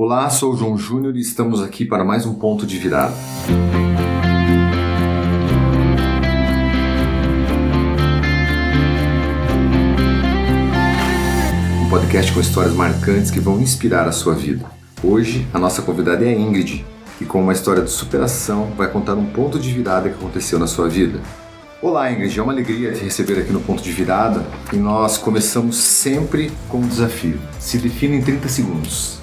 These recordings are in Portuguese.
Olá, sou o João Júnior e estamos aqui para mais um ponto de virada. Um podcast com histórias marcantes que vão inspirar a sua vida. Hoje, a nossa convidada é a Ingrid, que com uma história de superação vai contar um ponto de virada que aconteceu na sua vida. Olá, Ingrid, é uma alegria te receber aqui no Ponto de Virada e nós começamos sempre com um desafio. Se defina em 30 segundos.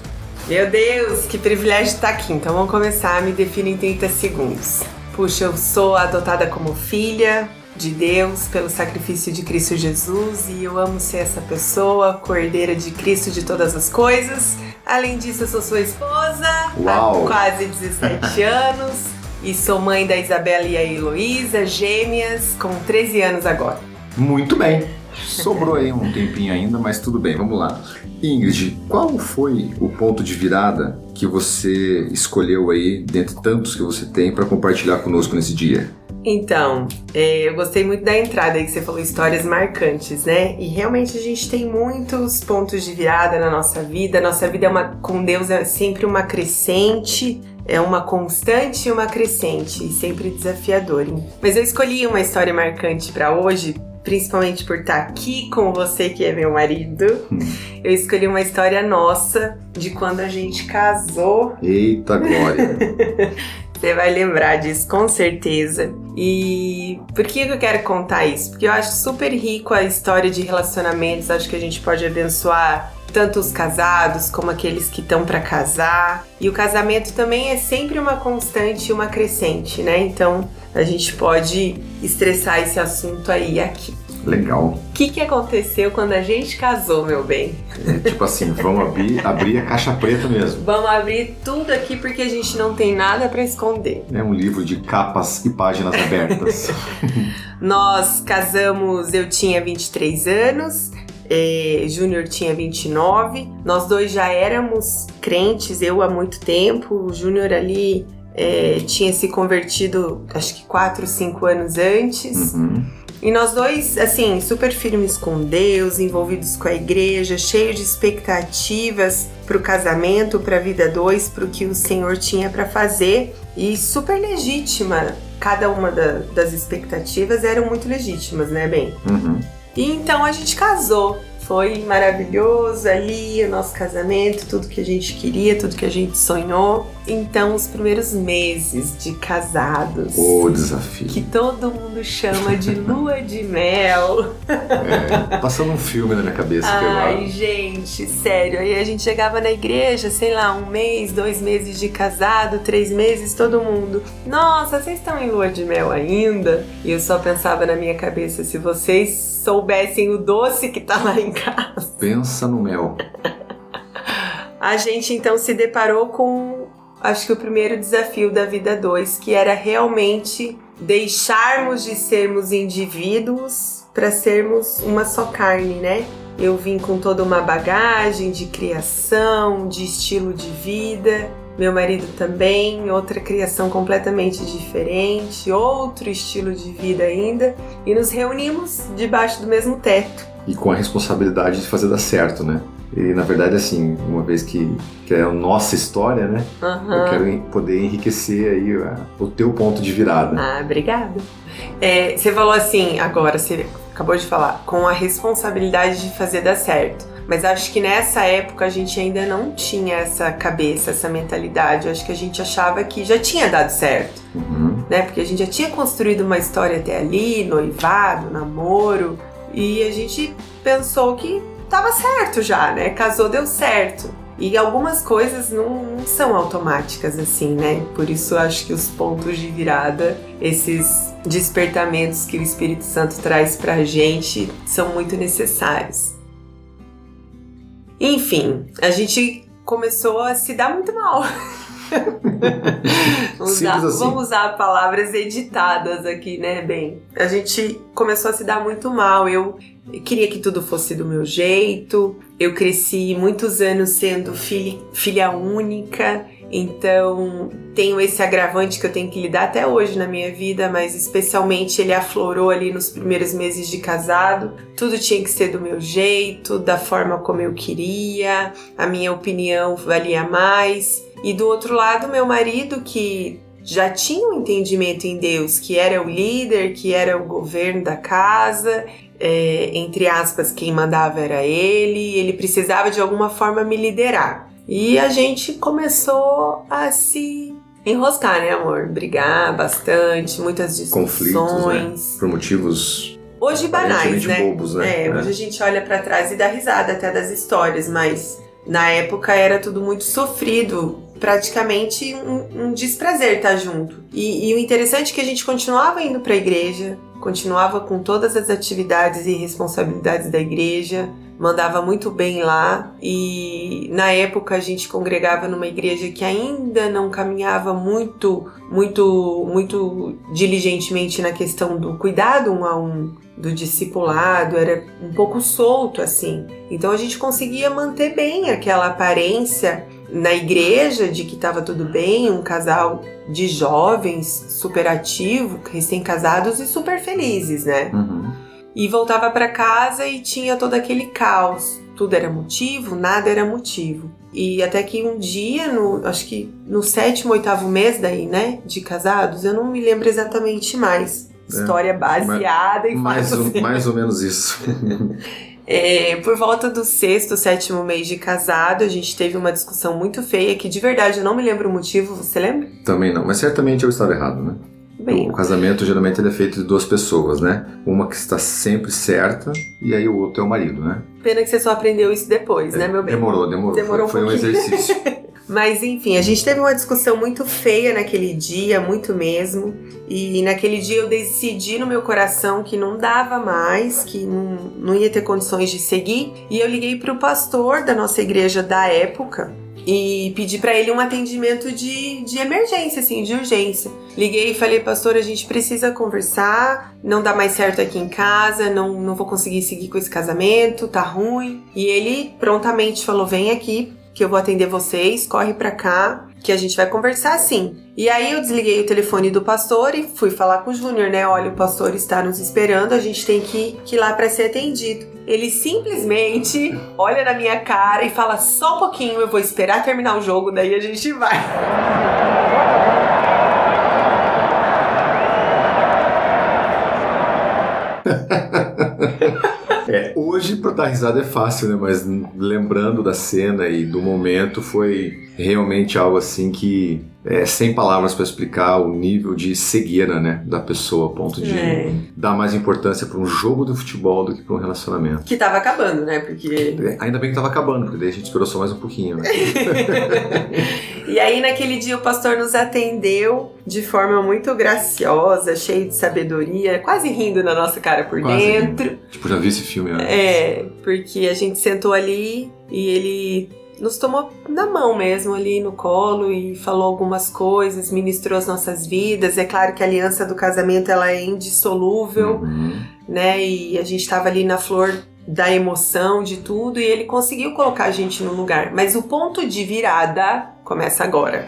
Meu Deus, que privilégio estar aqui. Então vamos começar, me defino em 30 segundos. Puxa, eu sou adotada como filha de Deus pelo sacrifício de Cristo Jesus e eu amo ser essa pessoa, cordeira de Cristo de todas as coisas. Além disso, eu sou sua esposa Uau. há quase 17 anos e sou mãe da Isabela e a Heloísa, gêmeas, com 13 anos agora. Muito bem. Sobrou aí um tempinho ainda, mas tudo bem, vamos lá. Ingrid, qual foi o ponto de virada que você escolheu aí, dentre tantos que você tem, para compartilhar conosco nesse dia? Então, é, eu gostei muito da entrada aí que você falou, histórias marcantes, né? E realmente a gente tem muitos pontos de virada na nossa vida. Nossa vida é uma, com Deus é sempre uma crescente, é uma constante e uma crescente, e sempre desafiador. Hein? Mas eu escolhi uma história marcante para hoje principalmente por estar aqui com você, que é meu marido. Hum. Eu escolhi uma história nossa de quando a gente casou. Eita glória! Você vai lembrar disso com certeza. E por que eu quero contar isso? Porque eu acho super rico a história de relacionamentos. Acho que a gente pode abençoar tanto os casados como aqueles que estão para casar. E o casamento também é sempre uma constante e uma crescente, né? Então a gente pode estressar esse assunto aí aqui. Legal. O que, que aconteceu quando a gente casou, meu bem? É, tipo assim, vamos abrir, abrir a caixa preta mesmo. Vamos abrir tudo aqui porque a gente não tem nada para esconder. É um livro de capas e páginas abertas. Nós casamos, eu tinha 23 anos, é, Júnior tinha 29. Nós dois já éramos crentes, eu há muito tempo, o Júnior ali é, tinha se convertido acho que 4, 5 anos antes. Uhum. E nós dois, assim, super firmes com Deus, envolvidos com a igreja, cheios de expectativas para o casamento, para a vida dois, para o que o Senhor tinha para fazer e super legítima. Cada uma da, das expectativas eram muito legítimas, né, bem? Uhum. E então a gente casou. Foi maravilhoso ali o nosso casamento, tudo que a gente queria, tudo que a gente sonhou. Então, os primeiros meses de casados, O desafio. que todo mundo chama de lua de mel. É, passando um filme na minha cabeça Ai, eu gente, sério. Aí a gente chegava na igreja, sei lá, um mês, dois meses de casado, três meses, todo mundo. Nossa, vocês estão em lua de mel ainda? E eu só pensava na minha cabeça, se vocês soubessem o doce que tá lá em casa. pensa no mel. A gente então se deparou com, acho que o primeiro desafio da vida 2, que era realmente deixarmos de sermos indivíduos para sermos uma só carne, né? Eu vim com toda uma bagagem de criação, de estilo de vida. Meu marido também, outra criação completamente diferente, outro estilo de vida ainda, e nos reunimos debaixo do mesmo teto. E com a responsabilidade de fazer dar certo, né? E na verdade, assim, uma vez que, que é a nossa história, né? Aham. Eu quero poder enriquecer aí a- o teu ponto de virada. Ah, obrigada. É, você falou assim, agora, você acabou de falar, com a responsabilidade de fazer dar certo. Mas acho que nessa época a gente ainda não tinha essa cabeça, essa mentalidade. Eu acho que a gente achava que já tinha dado certo, Uhum. né? Porque a gente já tinha construído uma história até ali, noivado, namoro, e a gente pensou que tava certo já, né? Casou, deu certo. E algumas coisas não, não são automáticas assim, né? Por isso acho que os pontos de virada, esses despertamentos que o Espírito Santo traz pra gente, são muito necessários. Enfim, a gente começou a se dar muito mal. vamos, usar, assim. vamos usar palavras editadas aqui, né, bem? A gente começou a se dar muito mal. Eu queria que tudo fosse do meu jeito. Eu cresci muitos anos sendo filha, filha única, então tenho esse agravante que eu tenho que lidar até hoje na minha vida, mas especialmente ele aflorou ali nos primeiros meses de casado. Tudo tinha que ser do meu jeito, da forma como eu queria, a minha opinião valia mais. E do outro lado, meu marido que já tinha um entendimento em Deus, que era o líder, que era o governo da casa, é, entre aspas, quem mandava era ele, ele precisava de alguma forma me liderar. E a gente começou a se enroscar, né, amor? Brigar bastante, muitas discussões. Conflitos, né? Por motivos hoje banais, né? Bobos, né? É, hoje a gente olha para trás e dá risada até das histórias, mas na época era tudo muito sofrido, praticamente um, um desprazer estar junto. E, e, o interessante é que a gente continuava indo para a igreja, continuava com todas as atividades e responsabilidades da igreja, mandava muito bem lá e na época a gente congregava numa igreja que ainda não caminhava muito, muito, muito diligentemente na questão do cuidado um a um, do discipulado, era um pouco solto assim. Então a gente conseguia manter bem aquela aparência na igreja de que estava tudo bem, um casal de jovens super ativo, recém-casados e super felizes, né? Uhum e voltava para casa e tinha todo aquele caos. Tudo era motivo, nada era motivo. E até que um dia, no, acho que no sétimo, oitavo mês daí, né, de casados, eu não me lembro exatamente mais. É, História baseada em mais, fatos. mais ou menos isso. É, por volta do sexto, sétimo mês de casado, a gente teve uma discussão muito feia que de verdade eu não me lembro o motivo, você lembra? Também não, mas certamente eu estava errado, né? Bem, o casamento geralmente é feito de duas pessoas, né? Uma que está sempre certa e aí o outro é o marido, né? Pena que você só aprendeu isso depois, é, né, meu bem? Demorou, demorou. Demorou foi, um, foi um exercício. Mas enfim, a gente teve uma discussão muito feia naquele dia, muito mesmo. E naquele dia eu decidi no meu coração que não dava mais, que não, não ia ter condições de seguir. E eu liguei para o pastor da nossa igreja da época, e pedi para ele um atendimento de, de emergência, assim, de urgência. Liguei e falei, pastor, a gente precisa conversar, não dá mais certo aqui em casa, não, não vou conseguir seguir com esse casamento, tá ruim. E ele prontamente falou: vem aqui, que eu vou atender vocês, corre pra cá, que a gente vai conversar sim. E aí eu desliguei o telefone do pastor e fui falar com o Júnior, né? Olha, o pastor está nos esperando, a gente tem que, que ir lá para ser atendido. Ele simplesmente olha na minha cara e fala: só um pouquinho, eu vou esperar terminar o jogo, daí a gente vai. Dar risada é fácil, né? Mas lembrando da cena e do momento foi realmente algo assim que é, sem palavras para explicar o nível de cegueira né, da pessoa, a ponto de é. dar mais importância para um jogo de futebol do que para um relacionamento. Que tava acabando, né? Porque. É, ainda bem que tava acabando, porque daí a gente esperou só mais um pouquinho, né? e aí, naquele dia, o pastor nos atendeu de forma muito graciosa, cheio de sabedoria, quase rindo na nossa cara por quase dentro. Rindo. Tipo, já vi esse filme antes. É, porque a gente sentou ali e ele nos tomou na mão mesmo ali no colo e falou algumas coisas, ministrou as nossas vidas. É claro que a aliança do casamento ela é indissolúvel, uhum. né? E a gente estava ali na flor da emoção, de tudo, e ele conseguiu colocar a gente no lugar. Mas o ponto de virada começa agora.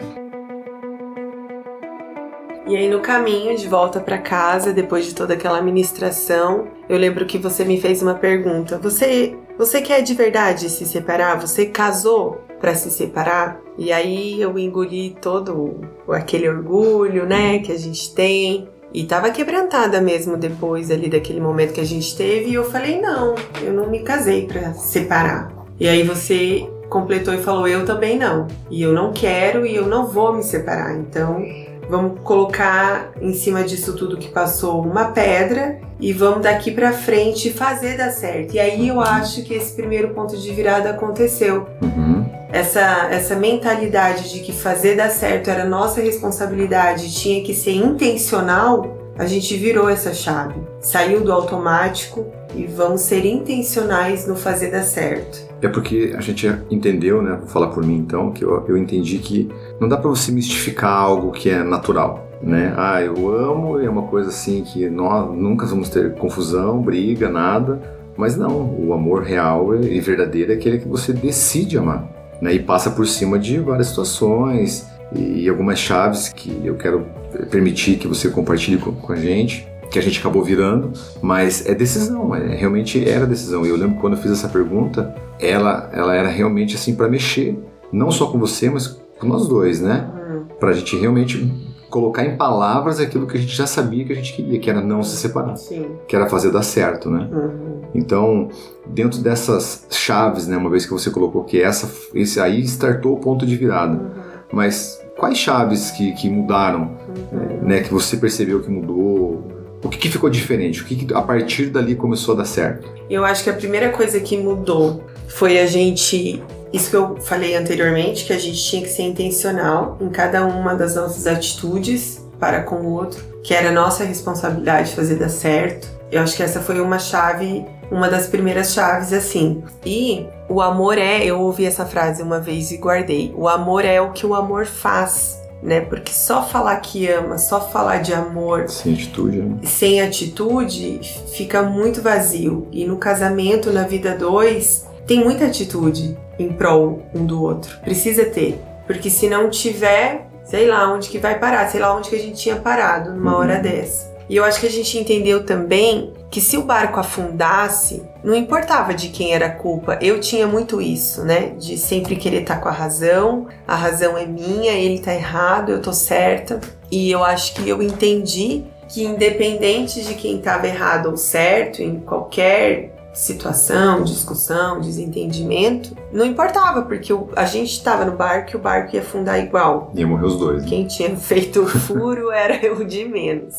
E aí no caminho de volta para casa, depois de toda aquela ministração, eu lembro que você me fez uma pergunta. Você, você quer de verdade se separar? Você casou para se separar? E aí eu engoli todo aquele orgulho, né, que a gente tem. E tava quebrantada mesmo depois ali daquele momento que a gente teve, e eu falei: "Não, eu não me casei para separar". E aí você completou e falou: "Eu também não. E eu não quero e eu não vou me separar". Então, Vamos colocar em cima disso tudo que passou uma pedra e vamos daqui para frente fazer dar certo. E aí eu acho que esse primeiro ponto de virada aconteceu. Uhum. Essa, essa mentalidade de que fazer dar certo era nossa responsabilidade, tinha que ser intencional, a gente virou essa chave. Saiu do automático e vamos ser intencionais no fazer dar certo. É porque a gente entendeu, né? Vou falar por mim então, que eu, eu entendi que não dá para você mistificar algo que é natural, né? Ah, eu amo, é uma coisa assim que nós nunca vamos ter confusão, briga, nada, Mas não, o amor real e verdadeiro é aquele que você decide amar. Né? E passa por cima de várias situações e algumas chaves que eu quero permitir que você compartilhe com, com a gente que a gente acabou virando, mas é decisão, é, realmente era decisão. E eu lembro quando eu fiz essa pergunta, ela, ela era realmente assim para mexer, não só com você, mas com nós dois, né? Uhum. Pra gente realmente colocar em palavras aquilo que a gente já sabia que a gente queria, que era não se separar, Sim. que era fazer dar certo, né? Uhum. Então, dentro dessas chaves, né, uma vez que você colocou que essa, esse aí startou o ponto de virada, uhum. mas quais chaves que, que mudaram, uhum. né, que você percebeu que mudou? O que, que ficou diferente? O que, que a partir dali começou a dar certo? Eu acho que a primeira coisa que mudou foi a gente isso que eu falei anteriormente, que a gente tinha que ser intencional em cada uma das nossas atitudes para com o outro, que era nossa responsabilidade fazer dar certo. Eu acho que essa foi uma chave, uma das primeiras chaves assim. E o amor é, eu ouvi essa frase uma vez e guardei. O amor é o que o amor faz, né? Porque só falar que ama, só falar de amor sem atitude, né? sem atitude fica muito vazio. E no casamento, na vida dois, tem muita atitude em prol um do outro. Precisa ter. Porque se não tiver, sei lá onde que vai parar, sei lá onde que a gente tinha parado numa uhum. hora dessa. E eu acho que a gente entendeu também que se o barco afundasse, não importava de quem era a culpa. Eu tinha muito isso, né? De sempre querer estar com a razão. A razão é minha, ele tá errado, eu tô certa. E eu acho que eu entendi que independente de quem estava errado ou certo em qualquer situação, discussão, desentendimento, não importava, porque a gente estava no barco e o barco ia afundar igual. Ia morrer os dois. Né? Quem tinha feito o furo era o de menos.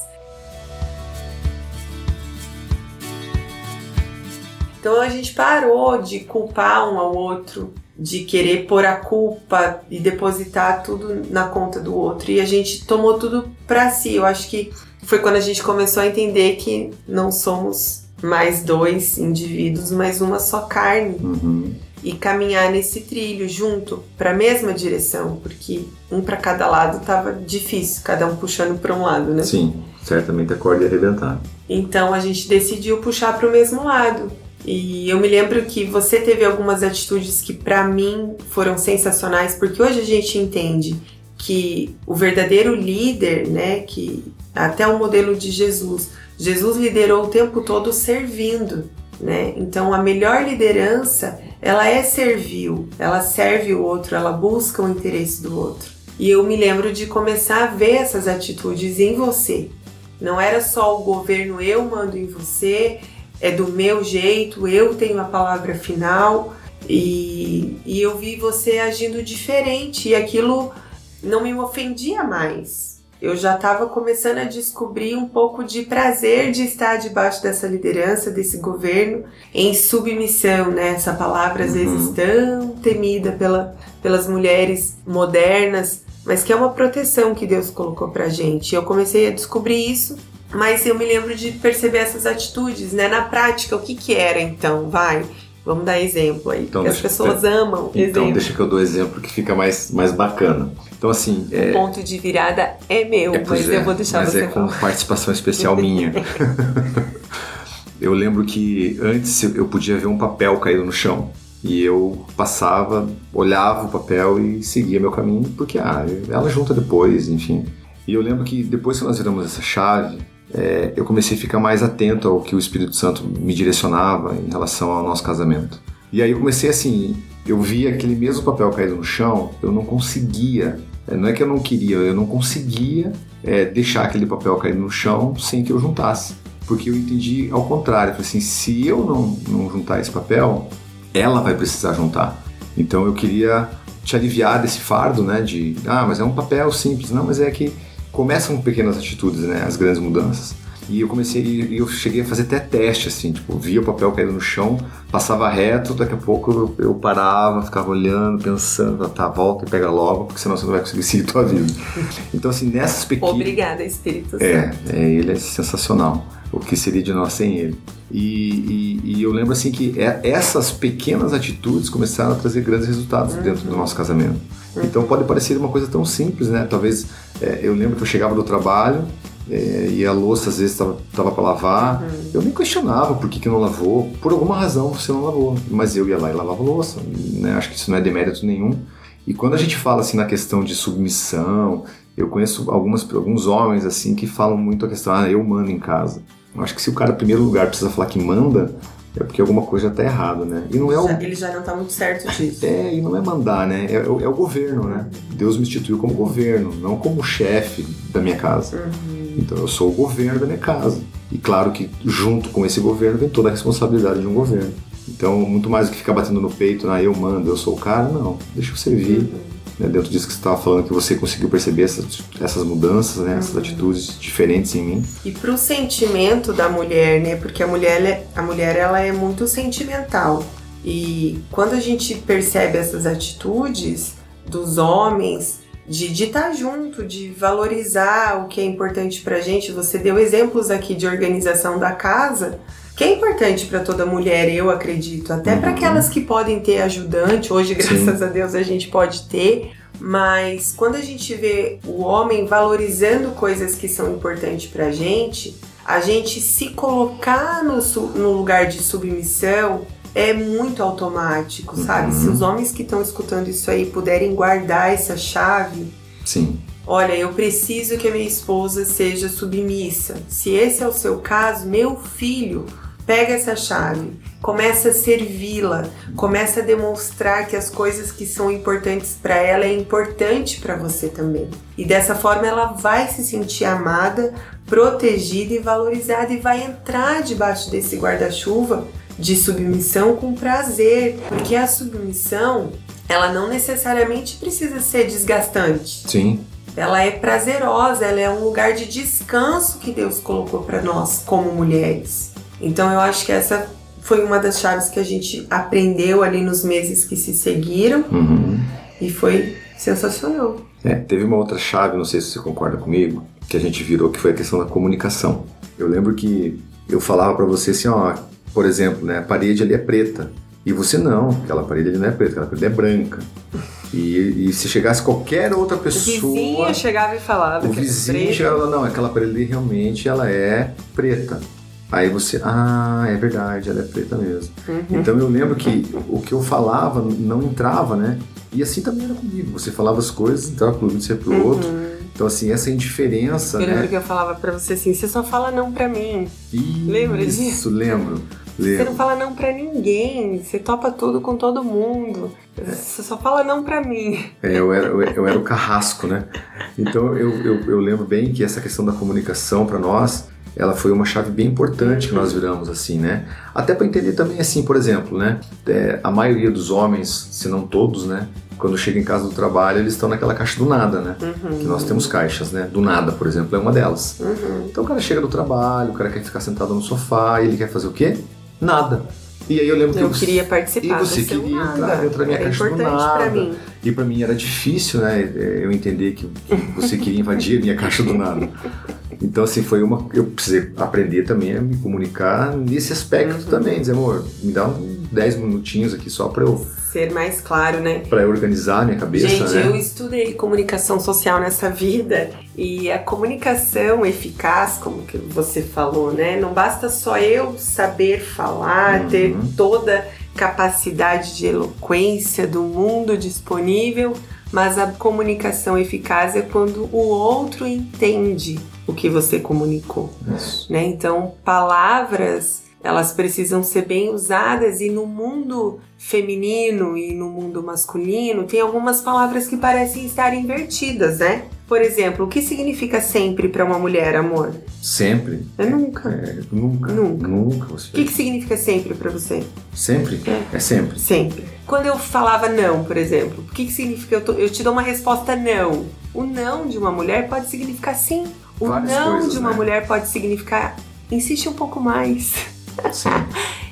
Então a gente parou de culpar um ao outro, de querer pôr a culpa e depositar tudo na conta do outro. E a gente tomou tudo para si. Eu acho que foi quando a gente começou a entender que não somos mais dois indivíduos, mas uma só carne. Uhum. E caminhar nesse trilho junto para a mesma direção, porque um para cada lado tava difícil, cada um puxando para um lado, né? Sim, certamente a corda ia arrebentar. Então a gente decidiu puxar para o mesmo lado. E eu me lembro que você teve algumas atitudes que para mim foram sensacionais, porque hoje a gente entende que o verdadeiro líder, né, que até o modelo de Jesus, Jesus liderou o tempo todo servindo, né? Então a melhor liderança, ela é servil, ela serve o outro, ela busca o interesse do outro. E eu me lembro de começar a ver essas atitudes em você. Não era só o governo eu mando em você, é do meu jeito, eu tenho a palavra final. E, e eu vi você agindo diferente e aquilo não me ofendia mais eu já estava começando a descobrir um pouco de prazer de estar debaixo dessa liderança, desse governo, em submissão, né? Essa palavra às vezes uhum. tão temida pela, pelas mulheres modernas, mas que é uma proteção que Deus colocou pra gente. Eu comecei a descobrir isso, mas eu me lembro de perceber essas atitudes, né? Na prática, o que que era então? Vai, Vamos dar exemplo aí. Então, as pessoas amam Então, exemplo. deixa que eu dou exemplo que fica mais, mais bacana. Então, assim. É... O ponto de virada é meu, é, mas é, eu vou deixar mas você. Mas é com participação especial minha. eu lembro que antes eu podia ver um papel caído no chão. E eu passava, olhava o papel e seguia meu caminho, porque ah, ela junta depois, enfim. E eu lembro que depois que nós viramos essa chave, é, eu comecei a ficar mais atento ao que o Espírito Santo me direcionava em relação ao nosso casamento. E aí eu comecei assim, eu via aquele mesmo papel caído no chão, eu não conseguia, é, não é que eu não queria, eu não conseguia é, deixar aquele papel cair no chão sem que eu juntasse. Porque eu entendi ao contrário, falei assim, se eu não, não juntar esse papel, ela vai precisar juntar. Então eu queria te aliviar desse fardo, né, de, ah, mas é um papel simples, não, mas é que começam com pequenas atitudes, né? As grandes mudanças. E eu comecei, e eu cheguei a fazer até teste, assim, tipo, via o papel caindo no chão, passava reto, daqui a pouco eu, eu parava, ficava olhando, pensando, tá, volta e pega logo, porque senão você não vai conseguir seguir tua vida. Então, assim, nessas pequenas... Obrigada, Espírito Santo. É, é, ele é sensacional. O que seria de nós sem ele? E, e, e eu lembro, assim, que é, essas pequenas atitudes começaram a trazer grandes resultados uhum. dentro do nosso casamento. Uhum. Então, pode parecer uma coisa tão simples, né? Talvez, é, eu lembro que eu chegava do trabalho, é, e a louça às vezes estava para lavar. Uhum. Eu nem questionava por que, que não lavou. Por alguma razão você não lavou. Mas eu ia lá e lavava a louça. Né? Acho que isso não é demérito nenhum. E quando a gente fala assim na questão de submissão, eu conheço algumas, alguns homens assim que falam muito a questão, ah, eu mando em casa. Eu acho que se o cara, em primeiro lugar, precisa falar que manda, é porque alguma coisa já tá errada, né? E não é o... Ele já não tá muito certo disso. É, e não é mandar, né? É, é, é o governo, né? Deus me instituiu como governo, não como chefe da minha casa. Uhum. Então eu sou o governo da minha casa. E claro que junto com esse governo vem toda a responsabilidade de um governo. Então, muito mais do que ficar batendo no peito, ah, eu mando, eu sou o cara, não. Deixa eu servir. Uhum né, dentro disso que você estava falando, que você conseguiu perceber essas, essas mudanças, né, essas uhum. atitudes diferentes em mim. E para o sentimento da mulher, né, porque a mulher, é, a mulher ela é muito sentimental. E quando a gente percebe essas atitudes dos homens, de estar junto, de valorizar o que é importante para gente, você deu exemplos aqui de organização da casa, que é importante para toda mulher, eu acredito, até uhum. para aquelas que podem ter ajudante, hoje graças Sim. a Deus a gente pode ter, mas quando a gente vê o homem valorizando coisas que são importantes pra gente, a gente se colocar no, no lugar de submissão é muito automático, sabe? Uhum. Se os homens que estão escutando isso aí puderem guardar essa chave. Sim. Olha, eu preciso que a minha esposa seja submissa. Se esse é o seu caso, meu filho, Pega essa chave, começa a servi-la, começa a demonstrar que as coisas que são importantes para ela é importante para você também. E dessa forma ela vai se sentir amada, protegida e valorizada e vai entrar debaixo desse guarda-chuva de submissão com prazer, porque a submissão, ela não necessariamente precisa ser desgastante. Sim. Ela é prazerosa, ela é um lugar de descanso que Deus colocou para nós como mulheres. Então eu acho que essa foi uma das chaves que a gente aprendeu ali nos meses que se seguiram uhum. e foi sensacional. É, teve uma outra chave, não sei se você concorda comigo, que a gente virou, que foi a questão da comunicação. Eu lembro que eu falava para você assim, ó, por exemplo, né, a parede ali é preta. E você não, aquela parede ali não é preta, aquela parede é branca. E, e se chegasse qualquer outra pessoa. O vizinho chegava e falava. O vizinho chegava não, aquela parede ali realmente ela é preta. Aí você, ah, é verdade, ela é preta mesmo. Uhum. Então eu lembro que o que eu falava não entrava, né? E assim também era comigo. Você falava as coisas, entrava pro um, você pro uhum. outro. Então, assim, essa indiferença. Eu né? lembro que eu falava pra você assim: você só fala não pra mim. Isso, Lembra disso? Isso, lembro. Você não fala não pra ninguém, você topa tudo com todo mundo. Você só fala não pra mim. É, eu era, eu era o carrasco, né? Então eu, eu, eu lembro bem que essa questão da comunicação para nós ela foi uma chave bem importante que nós viramos assim, né? Até para entender também assim, por exemplo, né? É, a maioria dos homens, se não todos, né? Quando chega em casa do trabalho, eles estão naquela caixa do nada, né? Uhum. Que nós temos caixas, né? Do nada, por exemplo, é uma delas. Uhum. Então o cara chega do trabalho, o cara quer ficar sentado no sofá, ele quer fazer o quê? Nada. E aí eu lembro que eu, queria participar. E você queria nada. entrar dentro da minha era caixa do nada. Pra mim. E para mim era difícil, né? Eu entender que você queria invadir a minha caixa do nada. Então, assim, foi uma. Eu precisei aprender também a me comunicar nesse aspecto uhum. também. Dizer, amor, me dá uns 10 minutinhos aqui só para eu. Ser mais claro, né? Para organizar a minha cabeça. Gente, né? eu estudei comunicação social nessa vida e a comunicação eficaz, como que você falou, né? Não basta só eu saber falar, uhum. ter toda capacidade de eloquência do mundo disponível, mas a comunicação eficaz é quando o outro entende o que você comunicou. Né? Então, palavras elas precisam ser bem usadas e no mundo feminino e no mundo masculino tem algumas palavras que parecem estar invertidas, né? Por exemplo, o que significa sempre para uma mulher, amor? Sempre. É nunca. É, nunca. Nunca. Nunca. Você... O que, que significa sempre para você? Sempre? É. é. sempre. Sempre. Quando eu falava não, por exemplo, o que, que significa? Eu, tô, eu te dou uma resposta não. O não de uma mulher pode significar sim o Várias não coisas, de uma né? mulher pode significar insiste um pouco mais. Sim.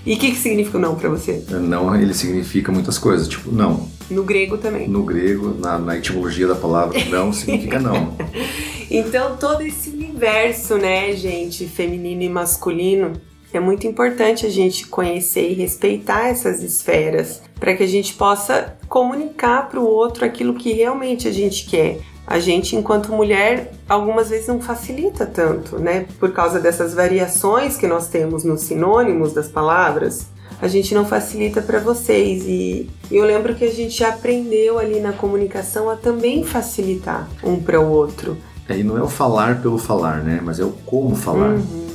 e o que, que significa o não para você? Não, ele significa muitas coisas, tipo não. No grego também. No grego, na, na etimologia da palavra não, significa não. então todo esse universo, né, gente, feminino e masculino, é muito importante a gente conhecer e respeitar essas esferas para que a gente possa comunicar para o outro aquilo que realmente a gente quer. A gente, enquanto mulher, algumas vezes não facilita tanto, né? Por causa dessas variações que nós temos nos sinônimos das palavras, a gente não facilita para vocês. E eu lembro que a gente aprendeu ali na comunicação a também facilitar um para o outro. É, e não é o falar pelo falar, né? Mas é o como falar. Uhum.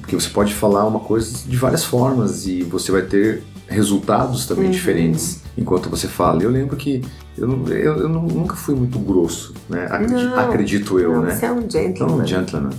Porque você pode falar uma coisa de várias formas e você vai ter resultados também Uhum. diferentes enquanto você fala. Eu lembro que eu, eu, eu nunca fui muito grosso, né? Acredi- Não. acredito eu, não, né? Você é um Então, gentleman. um gentleman.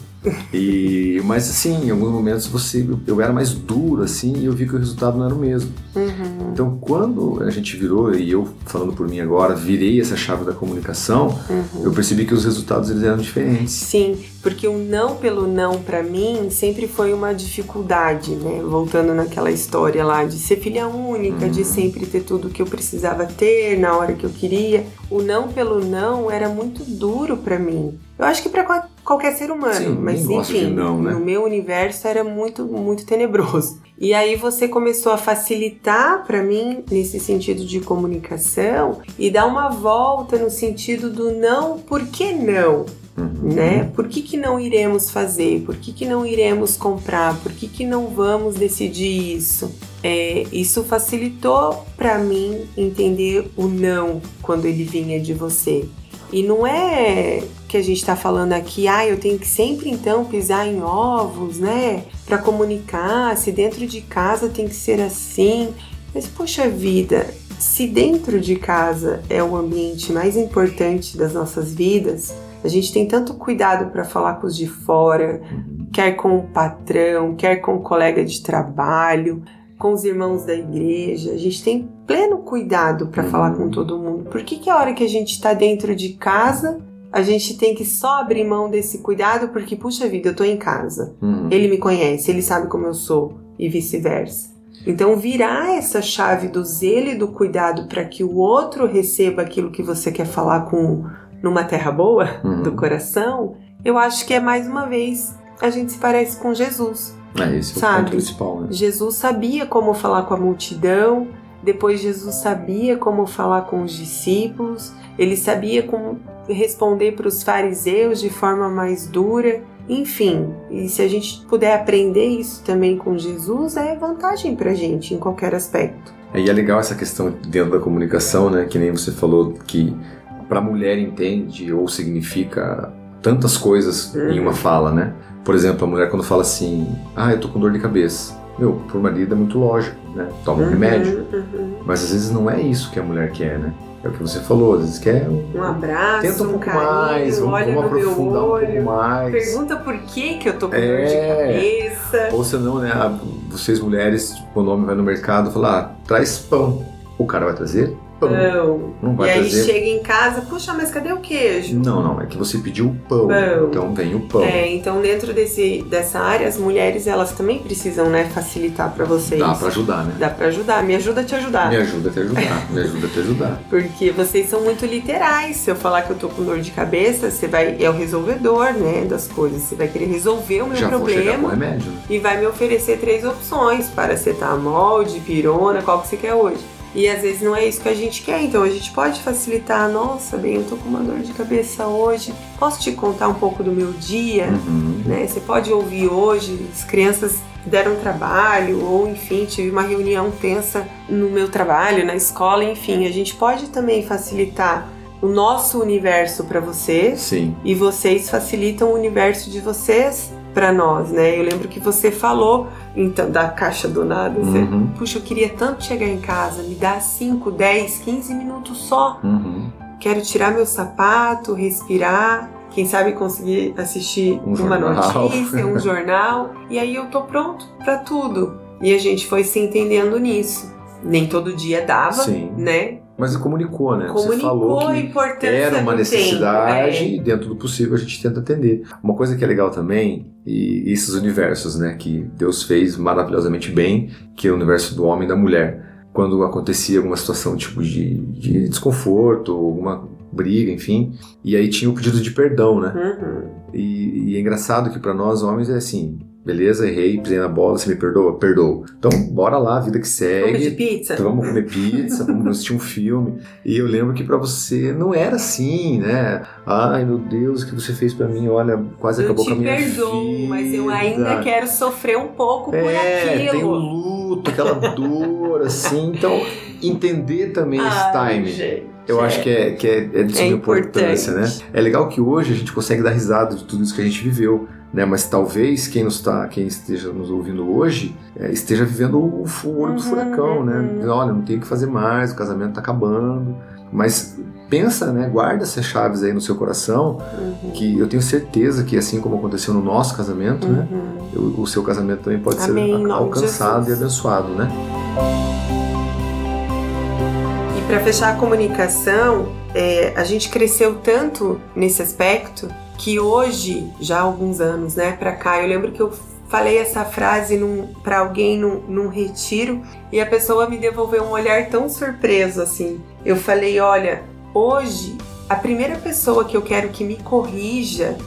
E, mas assim, em alguns momentos você, eu era mais duro assim e eu vi que o resultado não era o mesmo. Uhum. Então, quando a gente virou e eu falando por mim agora, virei essa chave da comunicação, Uhum. eu percebi que os resultados eles eram diferentes. Sim, porque o não pelo não pra mim sempre foi uma dificuldade, né? Voltando naquela história lá de ser filha única, de sempre ter tudo que eu precisava ter na hora que eu queria. O não pelo não era muito duro pra mim. Eu acho que pra qual- qualquer ser humano, Sim, mas enfim, não, né? no meu universo era muito muito tenebroso. E aí você começou a facilitar pra mim nesse sentido de comunicação e dar uma volta no sentido do não, por que não? Uhum. né? Por que, que não iremos fazer? Por que, que não iremos comprar? Por que, que não vamos decidir isso? É, isso facilitou para mim entender o não quando ele vinha de você. E não é que a gente está falando aqui, ah, eu tenho que sempre então pisar em ovos, né? Para comunicar, se dentro de casa tem que ser assim. Mas, poxa vida, se dentro de casa é o ambiente mais importante das nossas vidas, a gente tem tanto cuidado para falar com os de fora, Uhum. quer com o patrão, quer com o colega de trabalho, com os irmãos da igreja. A gente tem pleno cuidado para Uhum. falar com todo mundo. Por que, que a hora que a gente está dentro de casa, a gente tem que só abrir mão desse cuidado? Porque, puxa vida, eu tô em casa. Uhum. Ele me conhece, ele sabe como eu sou e vice-versa. Então, virar essa chave do zelo e do cuidado para que o outro receba aquilo que você quer falar com numa terra boa Uhum. do coração, eu acho que é mais uma vez a gente se parece com Jesus. É, esse é o Sabe? ponto principal, né? Jesus sabia como falar com a multidão, depois Jesus sabia como falar com os discípulos, ele sabia como responder para os fariseus de forma mais dura. Enfim, e se a gente puder aprender isso também com Jesus, é vantagem pra gente em qualquer aspecto. E é legal essa questão dentro da comunicação, né? Que nem você falou que para mulher entende ou significa tantas coisas em uma fala, né? Por exemplo, a mulher quando fala assim, ah, eu tô com dor de cabeça. Meu, pro marido é muito lógico, né? Toma um remédio. uhum. Mas às vezes não é isso que a mulher quer, né? É o que você falou, às vezes quer um, Um abraço, Tenta um um pouco carinho, mais, vamos, olha vamos aprofundar um olho, pouco mais. pergunta por que que eu tô com dor É. de cabeça. Ou senão, né, a- vocês mulheres, quando o homem vai no mercado, fala, ah, traz pão. O cara vai trazer pão. Não. Não E vai aí trazer. chega em casa, puxa, mas cadê o queijo? Não, não, é que você pediu pão. Pão. Então vem o pão. É, então dentro desse, dessa área, as mulheres elas também precisam, né, facilitar pra vocês. Dá pra ajudar, né? Dá pra ajudar. Me ajuda a te ajudar. Me ajuda a te ajudar, me ajuda a te ajudar. Porque vocês são muito literais. Se eu falar que eu tô com dor de cabeça, você vai. É o resolvedor, né? Das coisas. Você vai querer resolver o meu Já vou chegar com problema remédio. né? e vai me oferecer três opções: paracetamol, dipirona, qual que você quer hoje. E às vezes não é isso que a gente quer, então a gente pode facilitar. Nossa, bem, eu tô com uma dor de cabeça hoje. Posso te contar um pouco do meu dia? Uhum. né? Você pode ouvir hoje, as crianças deram trabalho, ou enfim, tive uma reunião tensa no meu trabalho, na escola, enfim, a gente pode também facilitar o nosso universo para vocês Sim. e vocês facilitam o universo de vocês para nós, né? Eu lembro que você falou então da caixa do nada, você, Uhum. puxa, eu queria tanto chegar em casa, me dá 5, 10, 15 minutos só. Uhum. Quero tirar meu sapato, respirar, quem sabe conseguir assistir Um uma jornal. notícia, um jornal, e aí eu tô pronto pra tudo. E a gente foi se entendendo nisso. Nem todo dia dava, Sim. né? Mas comunicou, né? você Comunicou falou a que era uma necessidade tempo, é. e dentro do possível a gente tenta atender. Uma coisa que é legal também, e esses universos, né, que Deus fez maravilhosamente bem, que é o universo do homem e da mulher. Quando acontecia alguma situação tipo de, de desconforto, alguma briga, enfim, e aí tinha o pedido de perdão, né? Uhum. E, e é engraçado que para nós homens é assim, beleza, errei, pisei na bola, você me perdoa? Perdoa. Então, bora lá, vida que segue. Vamos de pizza? Então, vamos comer pizza, vamos assistir um filme. E eu lembro que para você não era assim, né? Ai, meu Deus, o que você fez para mim? Olha, quase eu acabou com a minha perdoo, vida. Eu mas eu ainda quero sofrer um pouco por é, aquilo. tem o luto, aquela dor, assim. Então, entender também esse Ai, time. gente. Eu acho que é, que é, é de suma É importância, né? É legal que hoje a gente consegue dar risada de tudo isso que a gente viveu, né? Mas talvez quem nos tá, quem esteja nos ouvindo hoje é, esteja vivendo o, o olho do Uhum, furacão, né? uhum. Olha, não tem o que fazer mais, o casamento tá acabando. Mas pensa, né? Guarda essas chaves aí no seu coração, Uhum. que eu tenho certeza que assim como aconteceu no nosso casamento, né? Uhum. O, o seu casamento também pode Amém, ser alcançado e abençoado, né? E para fechar a comunicação, é, a gente cresceu tanto nesse aspecto que hoje, já há alguns anos, né, para cá, eu lembro que eu falei essa frase para alguém num, num retiro e a pessoa me devolveu um olhar tão surpreso assim. Eu falei, olha, hoje a primeira pessoa que eu quero que me corrija,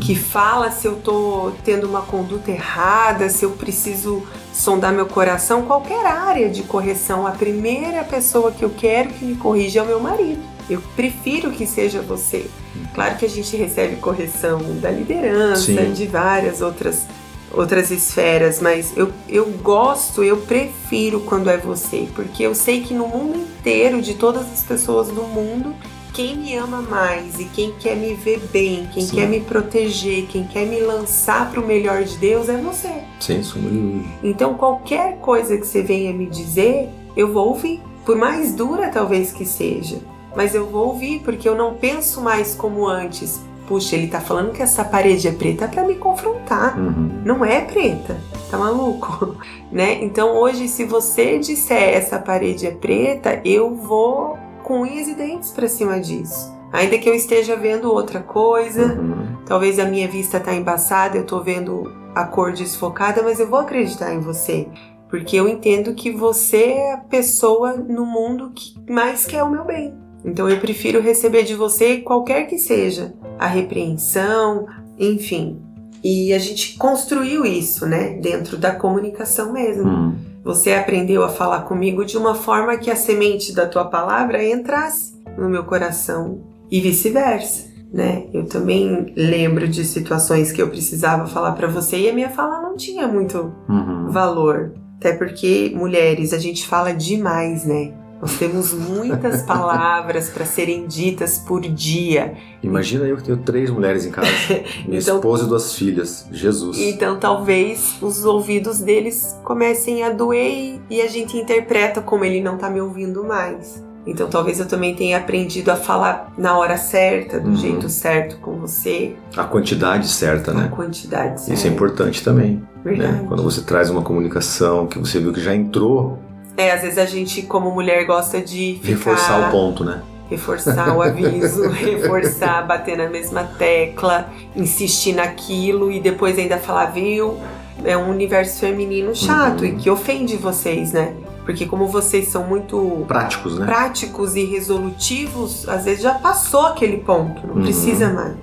que fala se eu tô tendo uma conduta errada, se eu preciso sondar meu coração, qualquer área de correção, a primeira pessoa que eu quero que me corrija é o meu marido. Eu prefiro que seja você. Claro que a gente recebe correção da liderança, Sim. de várias outras outras esferas, mas eu, eu gosto, eu prefiro quando é você, porque eu sei que no mundo inteiro, de todas as pessoas do mundo, quem me ama mais e quem quer me ver bem, quem Sim. quer me proteger, quem quer me lançar para o melhor de Deus é você. Sem sombra de. Então qualquer coisa que você venha me dizer, eu vou ouvir, por mais dura talvez que seja, mas eu vou ouvir porque eu não penso mais como antes. Puxa, ele tá falando que essa parede é preta para me confrontar. Uhum. Não é preta, tá maluco? Né? Então hoje, se você disser essa parede é preta, eu vou com unhas e dentes pra cima disso. Ainda que eu esteja vendo outra coisa, Uhum. talvez a minha vista tá embaçada, eu tô vendo a cor desfocada, mas eu vou acreditar em você. Porque eu entendo que você é a pessoa no mundo que mais quer o meu bem. Então eu prefiro receber de você qualquer que seja a repreensão, enfim. E a gente construiu isso, né, dentro da comunicação mesmo. Uhum. Você aprendeu a falar comigo de uma forma que a semente da tua palavra entrasse no meu coração e vice-versa, né? Eu também lembro de situações que eu precisava falar pra você e a minha fala não tinha muito Uhum. valor. Até porque mulheres, a gente fala demais, né? Nós temos muitas palavras para serem ditas por dia. Imagina eu que tenho três mulheres em casa. Minha Então- esposa e duas filhas. Jesus. Então talvez os ouvidos deles comecem a doer e- a gente interpreta como ele não tá me ouvindo mais. Então talvez eu também tenha aprendido a falar na hora certa, do Uhum. jeito certo com você, A quantidade certa, na né? quantidade certa. Isso é importante também. Verdade. Né? Quando você traz uma comunicação que você viu que já entrou, É, às vezes a gente, como mulher, gosta de ficar... reforçar o ponto, né? reforçar o aviso, reforçar, bater na mesma tecla, insistir naquilo e depois ainda falar, viu? É um universo feminino chato Uhum. e que ofende vocês, né? Porque como vocês são muito Práticos, né? práticos e resolutivos, às vezes já passou aquele ponto, não Uhum. precisa mais.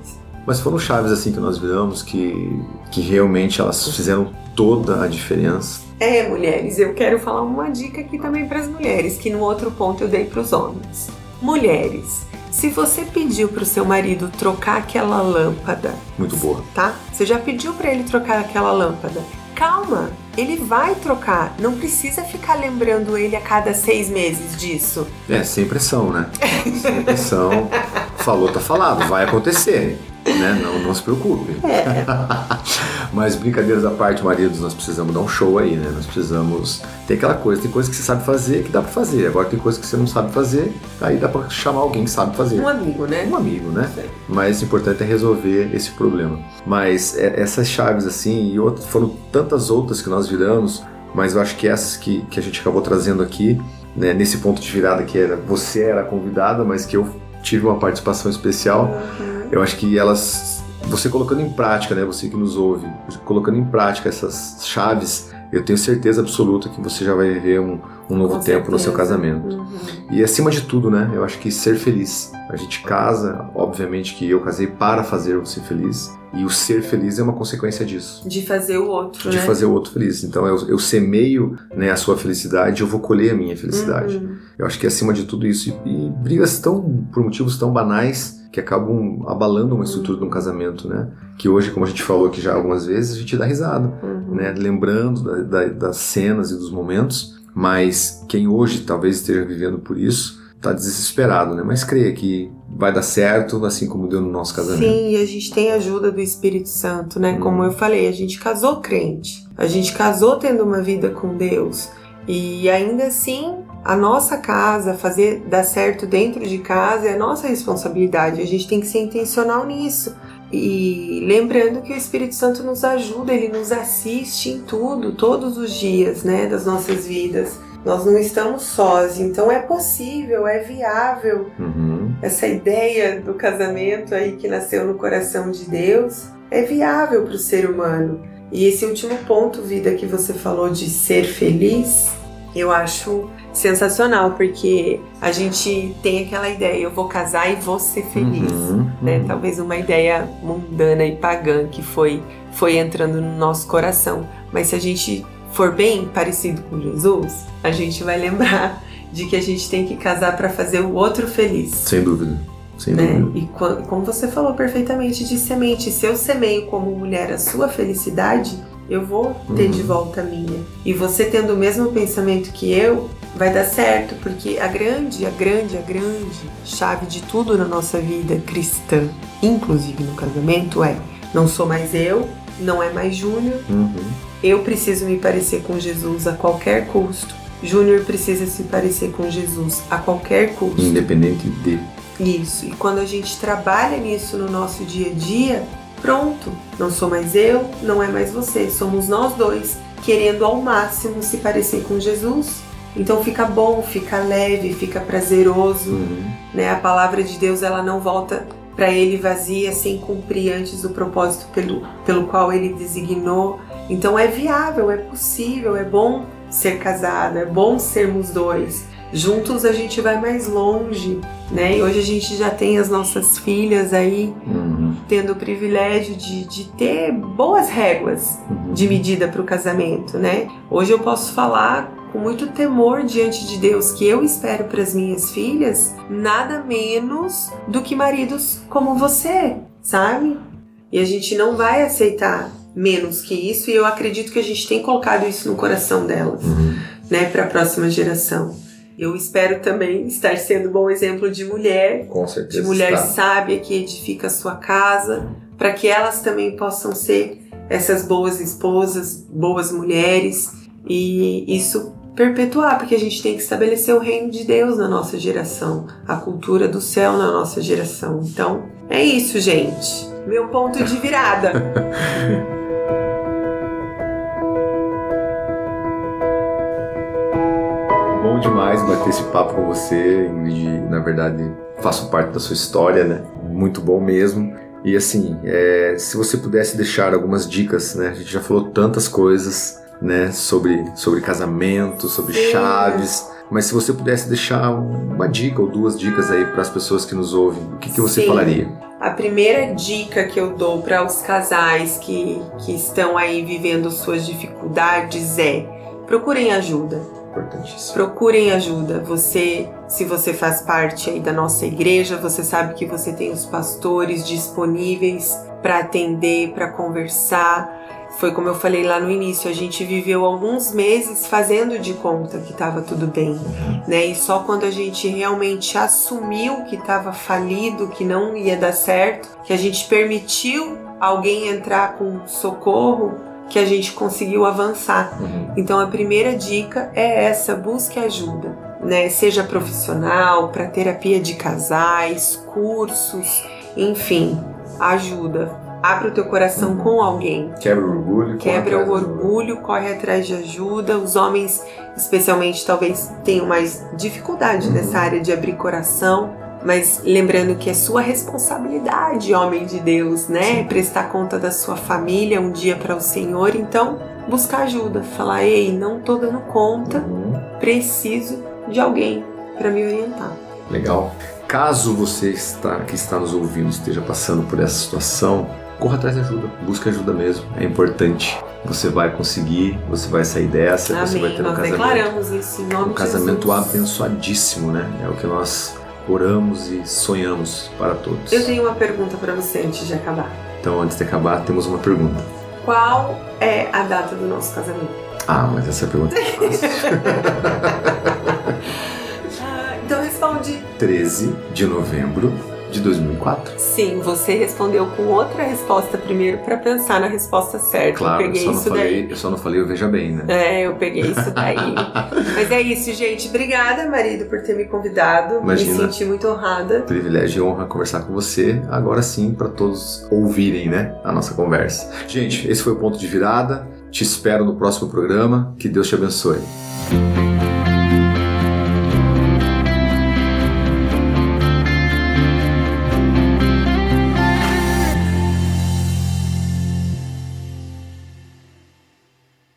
Mas foram chaves assim que nós viramos que, que realmente elas fizeram toda a diferença. É, mulheres, eu quero falar uma dica aqui também para as mulheres, que no outro ponto eu dei para os homens. Mulheres, se você pediu para o seu marido trocar aquela lâmpada Muito boa. tá? Você já pediu para ele trocar aquela lâmpada. Calma, ele vai trocar. Não precisa ficar lembrando ele a cada seis meses disso. É, sem pressão, né? Sem pressão. Falou, tá falado. Vai acontecer. Né? Não, não se preocupe. É. Mas brincadeiras à parte, maridos, nós precisamos dar um show aí, né? Nós precisamos ter aquela coisa. Tem coisa que você sabe fazer que dá pra fazer. Agora tem coisa que você não sabe fazer, aí dá pra chamar alguém que sabe fazer. Um amigo, né? Um amigo, né? Mas o importante é resolver esse problema. Mas é- essas chaves, assim, e outras, foram tantas outras que nós viramos, mas eu acho que essas que, que a gente acabou trazendo aqui, né, nesse ponto de virada que era você era convidada, mas que eu tive uma participação especial, Uhum. Eu acho que elas. Você colocando em prática, né? Você que nos ouve, colocando em prática essas chaves, eu tenho certeza absoluta que você já vai viver um, um novo Com tempo certeza. no seu casamento. Uhum. E acima de tudo, né? Eu acho que ser feliz. A gente casa, obviamente que eu casei para fazer você feliz. E o ser feliz é uma consequência disso. De fazer o outro, De né? fazer o outro feliz. Então eu, eu semeio né, a sua felicidade, eu vou colher a minha felicidade. Uhum. Eu acho que acima de tudo isso, e, e brigas tão, por motivos tão banais, que acabam abalando uma estrutura uhum. de um casamento, né? Que hoje, como a gente falou aqui já algumas vezes, a gente dá risada, uhum. né? Lembrando da, da, das cenas e dos momentos, mas quem hoje talvez esteja vivendo por isso, tá desesperado, né? Mas creia que vai dar certo, assim como deu no nosso casamento. Sim, e a gente tem a ajuda do Espírito Santo, né? Hum. Como eu falei, a gente casou crente, a gente casou tendo uma vida com Deus. E ainda assim, a nossa casa, fazer dar certo dentro de casa é nossa responsabilidade. A gente tem que ser intencional nisso. E lembrando que o Espírito Santo nos ajuda, ele nos assiste em tudo, todos os dias, né, das nossas vidas. Nós não estamos sós, então é possível, é viável. Uhum. Essa ideia do casamento aí que nasceu no coração de Deus é viável para o ser humano. E esse último ponto, vida, que você falou de ser feliz, eu acho sensacional, porque a gente tem aquela ideia, eu vou casar e vou ser feliz, uhum, né? Uhum. Talvez uma ideia mundana e pagã que foi, foi entrando no nosso coração. Mas se a gente for bem parecido com Jesus, a gente vai lembrar de que a gente tem que casar para fazer o outro feliz. Sem dúvida. Sem né? dúvida. E como você falou perfeitamente de semente, se eu semeio como mulher a sua felicidade, eu vou ter uhum. de volta a minha. E você tendo o mesmo pensamento que eu, vai dar certo, porque a grande, a grande, a grande chave de tudo na nossa vida cristã, inclusive no casamento, é não sou mais eu, não é mais Júnior, uhum. Eu preciso me parecer com Jesus a qualquer custo. Júnior precisa se parecer com Jesus a qualquer custo. Independente de. Isso. E quando a gente trabalha nisso no nosso dia a dia, pronto. Não sou mais eu, não é mais você. Somos nós dois querendo ao máximo se parecer com Jesus. Então fica bom, fica leve, fica prazeroso, uhum. né? A palavra de Deus ela não volta para ele vazia sem cumprir antes o propósito pelo, pelo qual ele designou. Então é viável, é possível, é bom ser casado, é bom sermos dois. Juntos a gente vai mais longe, né? E hoje a gente já tem as nossas filhas aí uhum. tendo o privilégio de, de ter boas réguas uhum. de medida para o casamento, né? Hoje eu posso falar com muito temor diante de Deus que eu espero para as minhas filhas nada menos do que maridos como você, sabe? E a gente não vai aceitar menos que isso, e eu acredito que a gente tem colocado isso no coração delas, uhum. né, para a próxima geração. Eu espero também estar sendo bom exemplo de mulher, Com certeza de mulher está. sábia que edifica a sua casa, para que elas também possam ser essas boas esposas, boas mulheres, e isso perpetuar, porque a gente tem que estabelecer o reino de Deus na nossa geração, a cultura do céu na nossa geração. Então, é isso, gente. Meu ponto de virada. bom demais bater esse papo com você, Ingrid. Na verdade, faço parte da sua história, né? Muito bom mesmo. E assim, é, se você pudesse deixar algumas dicas, né? A gente já falou tantas coisas, né? Sobre, sobre casamento, sobre Sim. chaves. Mas se você pudesse deixar uma dica ou duas dicas aí para as pessoas que nos ouvem, o que, que você Sim. falaria? A primeira dica que eu dou para os casais que, que estão aí vivendo suas dificuldades é procurem ajuda importantíssimo. Procurem ajuda. Você, se você faz parte aí da nossa igreja, você sabe que você tem os pastores disponíveis para atender, para conversar. Foi como eu falei lá no início, a gente viveu alguns meses fazendo de conta que estava tudo bem, né? E só quando a gente realmente assumiu que estava falido, que não ia dar certo, que a gente permitiu alguém entrar com socorro, que a gente conseguiu avançar. Uhum. Então a primeira dica é essa: busque ajuda, né? Seja profissional, para terapia de casais, cursos, enfim, ajuda. Abre o teu coração uhum. com alguém. Quebra o orgulho. Quebra o orgulho, corre atrás de ajuda. Os homens, especialmente, talvez tenham mais dificuldade uhum. nessa área de abrir coração mas lembrando que é sua responsabilidade, homem de Deus, né? Sim. Prestar conta da sua família um dia para o Senhor. Então, buscar ajuda, falar: ei, não tô dando conta, Uhum. preciso de alguém para me orientar. Legal. Caso você está, que está nos ouvindo esteja passando por essa situação, corra atrás de ajuda. Busque ajuda mesmo. É importante. Você vai conseguir, você vai sair dessa, você vai Amém. ter um Nós casamento. declaramos isso em nome Um de casamento Jesus. abençoadíssimo, né? É o que nós oramos e sonhamos para todos. Eu tenho uma pergunta para você antes de acabar. Então, antes de acabar, temos uma pergunta. Qual é a data do nosso casamento? Ah, mas essa pergunta é fácil. Ah, então responde. 13 de novembro de 2004. Sim, você respondeu com outra resposta primeiro para pensar na resposta certa. Claro, eu eu peguei só, não isso falei, daí. eu só não falei o veja bem, né? É, eu peguei isso daí. Mas é isso, gente. Obrigada, marido, por ter me convidado. Imagina. Me senti muito honrada. Privilégio e honra conversar com você. Agora sim, para todos ouvirem, né, a nossa conversa. Gente, esse foi o ponto de virada. Te espero no próximo programa. Que Deus te abençoe.